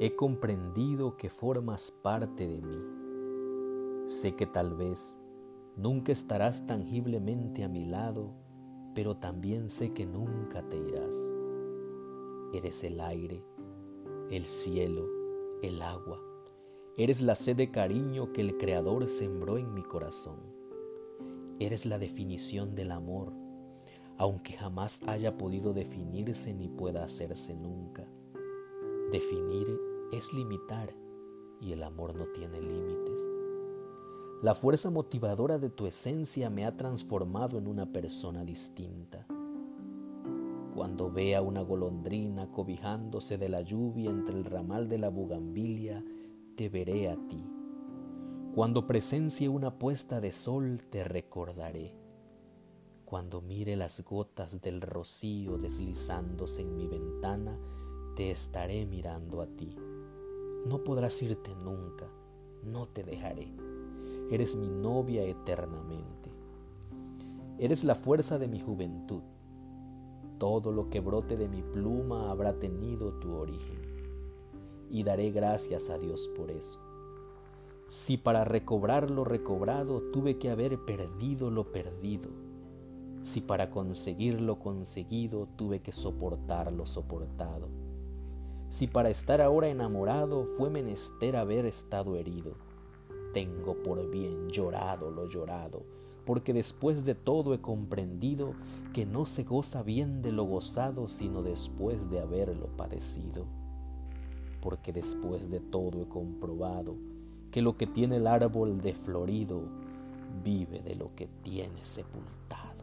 He comprendido que formas parte de mí. Sé que tal vez nunca estarás tangiblemente a mi lado, pero también sé que nunca te irás. Eres el aire, el cielo, el agua. Eres la sed de cariño que el Creador sembró en mi corazón. Eres la definición del amor, aunque jamás haya podido definirse ni pueda hacerse nunca. Definir es limitar y el amor no tiene límites. La fuerza motivadora de tu esencia me ha transformado en una persona distinta. Cuando vea una golondrina cobijándose de la lluvia entre el ramal de la bugambilia, te veré a ti. Cuando presencie una puesta de sol, te recordaré. Cuando mire las gotas del rocío deslizándose en mi ventana, te estaré mirando a ti. No podrás irte nunca, no te dejaré. Eres mi novia eternamente. Eres la fuerza de mi juventud. Todo lo que brote de mi pluma habrá tenido tu origen. Y daré gracias a Dios por eso. Si para recobrar lo recobrado tuve que haber perdido lo perdido, si para conseguir lo conseguido tuve que soportar lo soportado, si para estar ahora enamorado fue menester haber estado herido, tengo por bien llorado lo llorado, porque después de todo he comprendido que no se goza bien de lo gozado sino después de haberlo padecido. Porque después de todo he comprobado que lo que tiene el árbol de florido vive de lo que tiene sepultado.